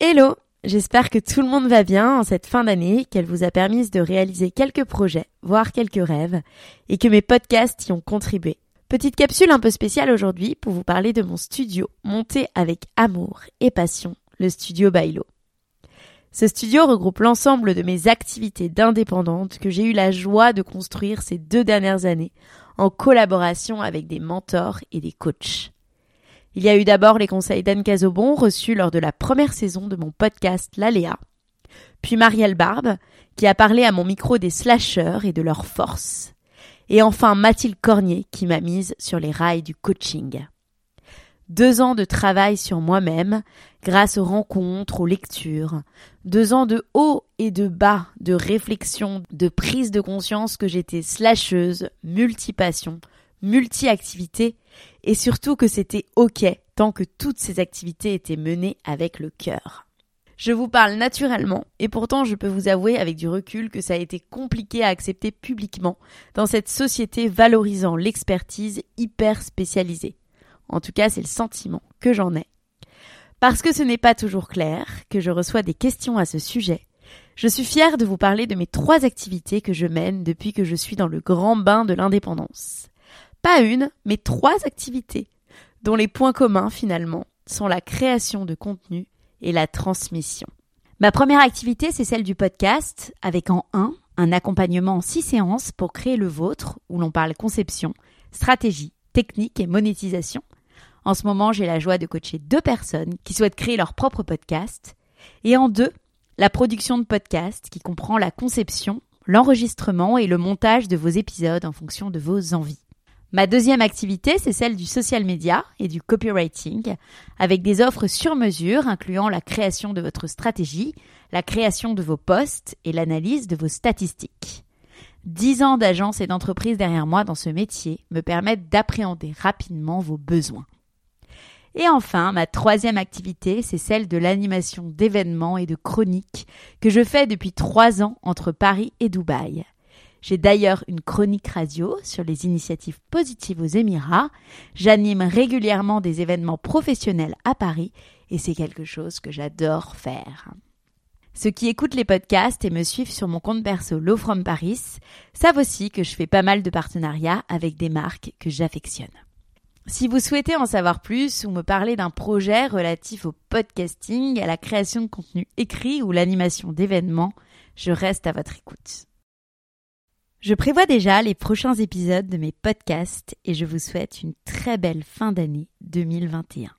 Hello, j'espère que tout le monde va bien en cette fin d'année, qu'elle vous a permis de réaliser quelques projets, voire quelques rêves, et que mes podcasts y ont contribué. Petite capsule un peu spéciale aujourd'hui pour vous parler de mon studio monté avec amour et passion, le studio Bailo. Ce studio regroupe l'ensemble de mes activités d'indépendante que j'ai eu la joie de construire ces deux dernières années en collaboration avec des mentors et des coachs. Il y a eu d'abord les conseils d'Anne Cazobon reçus lors de la première saison de mon podcast L'Aléa, puis Marielle Barbe qui a parlé à mon micro des slasheurs et de leur force, et enfin Mathilde Cornier qui m'a mise sur les rails du coaching. Deux ans de travail sur moi-même, grâce aux rencontres, aux lectures. Deux ans de haut et de bas, de réflexion, de prise de conscience que j'étais slasheuse, multipassion, multi-activité, et surtout que c'était ok tant que toutes ces activités étaient menées avec le cœur. Je vous parle naturellement, et pourtant je peux vous avouer avec du recul que ça a été compliqué à accepter publiquement dans cette société valorisant l'expertise hyper spécialisée. En tout cas, c'est le sentiment que j'en ai. Parce que ce n'est pas toujours clair, que je reçois des questions à ce sujet, je suis fière de vous parler de mes trois activités que je mène depuis que je suis dans le grand bain de l'indépendance. Pas une, mais trois activités, dont les points communs finalement sont la création de contenu et la transmission. Ma première activité, c'est celle du podcast, avec en un, un accompagnement en six séances pour créer le vôtre, où l'on parle conception, stratégie, technique et monétisation, en ce moment, j'ai la joie de coacher deux personnes qui souhaitent créer leur propre podcast. Et en deux, la production de podcast qui comprend la conception, l'enregistrement et le montage de vos épisodes en fonction de vos envies. Ma deuxième activité, c'est celle du social media et du copywriting, avec des offres sur mesure incluant la création de votre stratégie, la création de vos posts et l'analyse de vos statistiques. Dix ans d'agence et d'entreprise derrière moi dans ce métier me permettent d'appréhender rapidement vos besoins. Et enfin, ma troisième activité, c'est celle de l'animation d'événements et de chroniques que je fais depuis trois ans entre Paris et Dubaï. J'ai d'ailleurs une chronique radio sur les initiatives positives aux Émirats. J'anime régulièrement des événements professionnels à Paris et c'est quelque chose que j'adore faire. Ceux qui écoutent les podcasts et me suivent sur mon compte perso Low From Paris savent aussi que je fais pas mal de partenariats avec des marques que j'affectionne. Si vous souhaitez en savoir plus ou me parler d'un projet relatif au podcasting, à la création de contenu écrit ou l'animation d'événements, je reste à votre écoute. Je prévois déjà les prochains épisodes de mes podcasts et je vous souhaite une très belle fin d'année 2021.